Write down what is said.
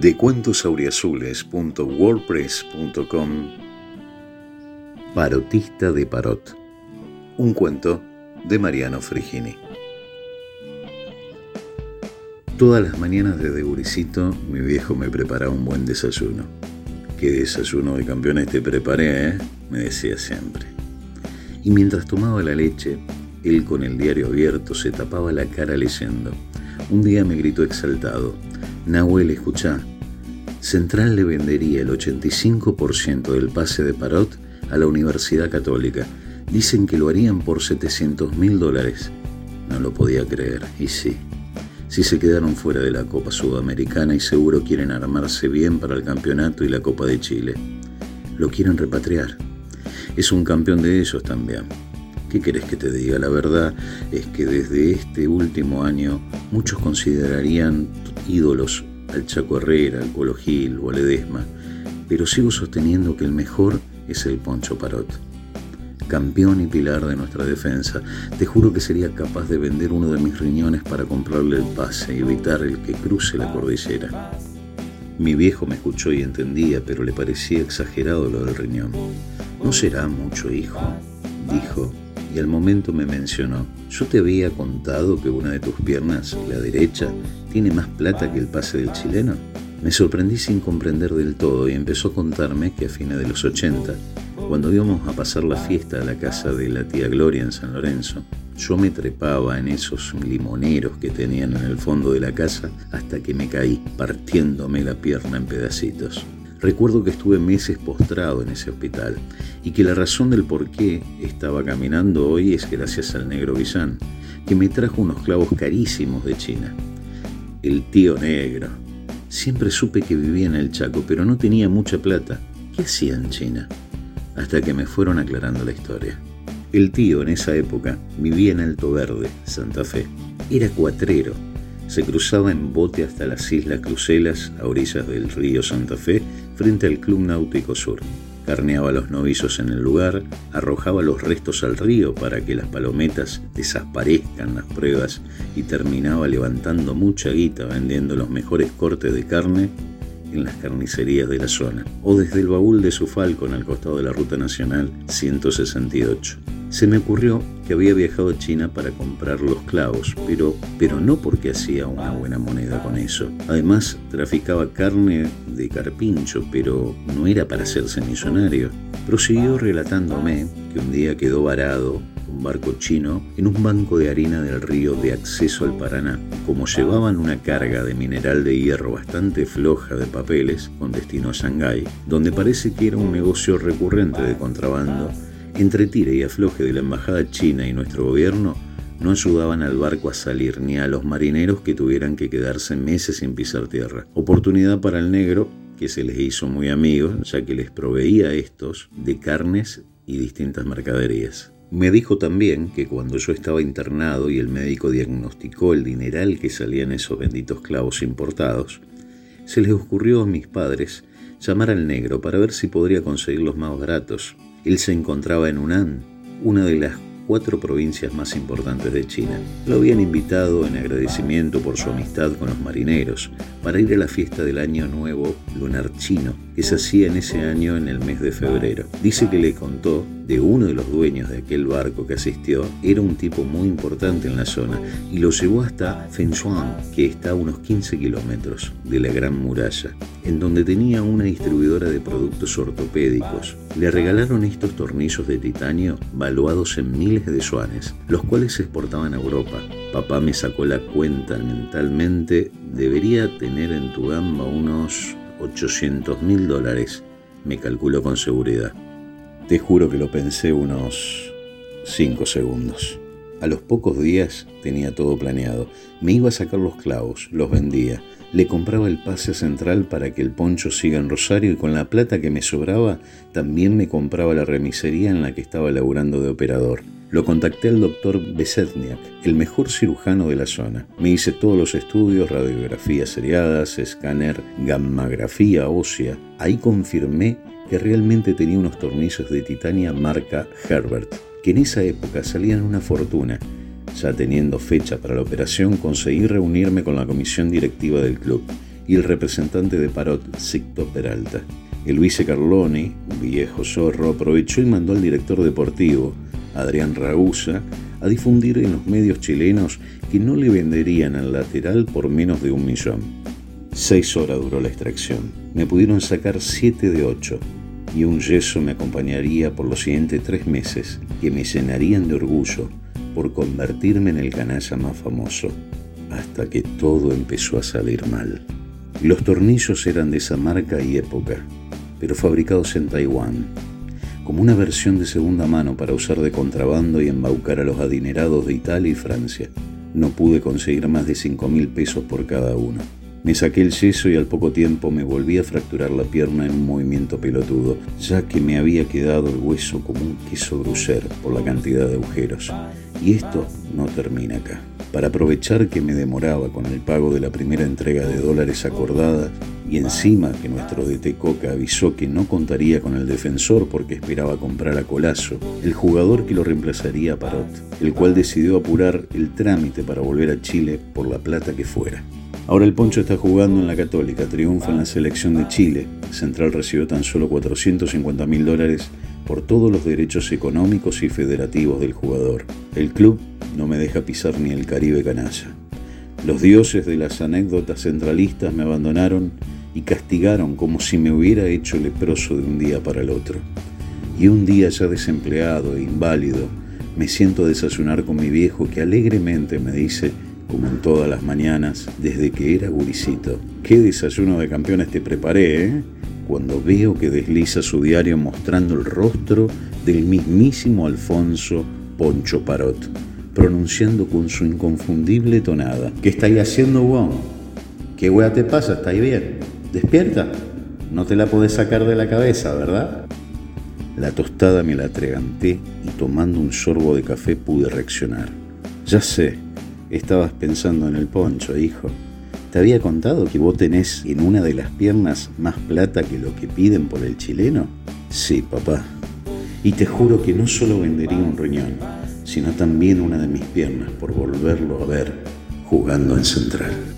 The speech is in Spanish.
de cuentosauriazules.wordpress.com Parotista de Parot. Un cuento de Mariano Frigini. Todas las mañanas desde Guricito mi viejo me preparaba un buen desayuno. ¿Qué desayuno de campeones te preparé, eh? me decía siempre. Y mientras tomaba la leche, él con el diario abierto se tapaba la cara leyendo. Un día me gritó exaltado, Nahuel, escuchá, Central le vendería el 85% del pase de Parot a la Universidad Católica. Dicen que lo harían por 700 mil dólares. No lo podía creer, y sí. Si se quedaron fuera de la Copa Sudamericana y seguro quieren armarse bien para el campeonato y la Copa de Chile. Lo quieren repatriar. Es un campeón de ellos también. ¿Qué querés que te diga? La verdad es que desde este último año muchos considerarían ídolos al Chaco Herrera, al Colo Gil o al Edesma, pero sigo sosteniendo que el mejor es el Poncho Parot. Campeón y pilar de nuestra defensa, te juro que sería capaz de vender uno de mis riñones para comprarle el pase y evitar el que cruce la cordillera. Mi viejo me escuchó y entendía, pero le parecía exagerado lo del riñón. No será mucho, hijo, dijo y al momento me mencionó, yo te había contado que una de tus piernas, la derecha, tiene más plata que el pase del chileno. Me sorprendí sin comprender del todo y empezó a contarme que a fines de los 80, cuando íbamos a pasar la fiesta a la casa de la tía Gloria en San Lorenzo, yo me trepaba en esos limoneros que tenían en el fondo de la casa hasta que me caí, partiéndome la pierna en pedacitos. Recuerdo que estuve meses postrado en ese hospital y que la razón del por qué estaba caminando hoy es gracias al negro Guillán, que me trajo unos clavos carísimos de China. El tío negro. Siempre supe que vivía en el Chaco, pero no tenía mucha plata. ¿Qué hacía en China? Hasta que me fueron aclarando la historia. El tío en esa época vivía en Alto Verde, Santa Fe. Era cuatrero se cruzaba en bote hasta las Islas Crucelas, a orillas del río Santa Fe, frente al Club Náutico Sur. Carneaba a los novizos en el lugar, arrojaba los restos al río para que las palometas desaparezcan las pruebas y terminaba levantando mucha guita vendiendo los mejores cortes de carne en las carnicerías de la zona o desde el baúl de su falcon al costado de la Ruta Nacional 168. Se me ocurrió que había viajado a China para comprar los clavos, pero, pero no porque hacía una buena moneda con eso. Además, traficaba carne de carpincho, pero no era para hacerse millonario. Prosiguió relatándome que un día quedó varado un barco chino en un banco de harina del río de acceso al Paraná. Como llevaban una carga de mineral de hierro bastante floja de papeles con destino a Shanghái, donde parece que era un negocio recurrente de contrabando, entre tire y afloje de la embajada china y nuestro gobierno, no ayudaban al barco a salir ni a los marineros que tuvieran que quedarse meses sin pisar tierra. Oportunidad para el negro, que se les hizo muy amigo, ya que les proveía a estos de carnes y distintas mercaderías. Me dijo también que cuando yo estaba internado y el médico diagnosticó el dineral que salían esos benditos clavos importados, se les ocurrió a mis padres llamar al negro para ver si podría conseguirlos más baratos. Él se encontraba en Hunan, una de las cuatro provincias más importantes de China. Lo habían invitado en agradecimiento por su amistad con los marineros para ir a la fiesta del Año Nuevo Lunar Chino, que se hacía en ese año en el mes de febrero. Dice que le contó de uno de los dueños de aquel barco que asistió, era un tipo muy importante en la zona y lo llevó hasta Fenshuang, que está a unos 15 kilómetros de la Gran Muralla, en donde tenía una distribuidora de productos ortopédicos. Le regalaron estos tornillos de titanio valuados en de yuanes, los cuales se exportaban a Europa. Papá me sacó la cuenta mentalmente, debería tener en tu gamba unos 800 mil dólares, me calculó con seguridad. Te juro que lo pensé unos 5 segundos. A los pocos días tenía todo planeado. Me iba a sacar los clavos, los vendía, le compraba el pase central para que el poncho siga en Rosario y con la plata que me sobraba también me compraba la remisería en la que estaba laburando de operador. Lo contacté al doctor Besetniak, el mejor cirujano de la zona. Me hice todos los estudios, radiografías seriadas, escáner, gammagrafía ósea. Ahí confirmé que realmente tenía unos tornillos de titania marca Herbert, que en esa época salían una fortuna. Ya teniendo fecha para la operación, conseguí reunirme con la comisión directiva del club y el representante de Parot, Sicto Peralta. El vice Carloni, un viejo zorro, aprovechó y mandó al director deportivo, Adrián Ragusa, a difundir en los medios chilenos que no le venderían al lateral por menos de un millón. Seis horas duró la extracción. Me pudieron sacar siete de ocho y un yeso me acompañaría por los siguientes tres meses que me llenarían de orgullo por convertirme en el canalla más famoso, hasta que todo empezó a salir mal. Los tornillos eran de esa marca y época, pero fabricados en Taiwán, como una versión de segunda mano para usar de contrabando y embaucar a los adinerados de Italia y Francia. No pude conseguir más de cinco mil pesos por cada uno. Me saqué el yeso y al poco tiempo me volví a fracturar la pierna en un movimiento pelotudo, ya que me había quedado el hueso como un queso gruyere por la cantidad de agujeros. Y esto no termina acá. Para aprovechar que me demoraba con el pago de la primera entrega de dólares acordada, y encima que nuestro DT Coca avisó que no contaría con el defensor porque esperaba comprar a Colazo, el jugador que lo reemplazaría a Parot, el cual decidió apurar el trámite para volver a Chile por la plata que fuera. Ahora el Poncho está jugando en la Católica, triunfa en la selección de Chile. Central recibió tan solo 450 mil dólares por todos los derechos económicos y federativos del jugador. El club no me deja pisar ni el Caribe canalla. Los dioses de las anécdotas centralistas me abandonaron y castigaron como si me hubiera hecho leproso de un día para el otro. Y un día ya desempleado e inválido, me siento a desayunar con mi viejo que alegremente me dice como en todas las mañanas, desde que era guricito. Qué desayuno de campeones te preparé, ¿eh? Cuando veo que desliza su diario mostrando el rostro del mismísimo Alfonso Poncho Parot, pronunciando con su inconfundible tonada. ¿Qué estáis haciendo, vos? ¿Qué hueá te pasa? ¿Estáis bien? ¿Despierta? No te la podés sacar de la cabeza, ¿verdad? La tostada me la atraganté y tomando un sorbo de café pude reaccionar. Ya sé, Estabas pensando en el poncho, hijo. ¿Te había contado que vos tenés en una de las piernas más plata que lo que piden por el chileno? Sí, papá. Y te juro que no solo vendería un riñón, sino también una de mis piernas por volverlo a ver jugando en central.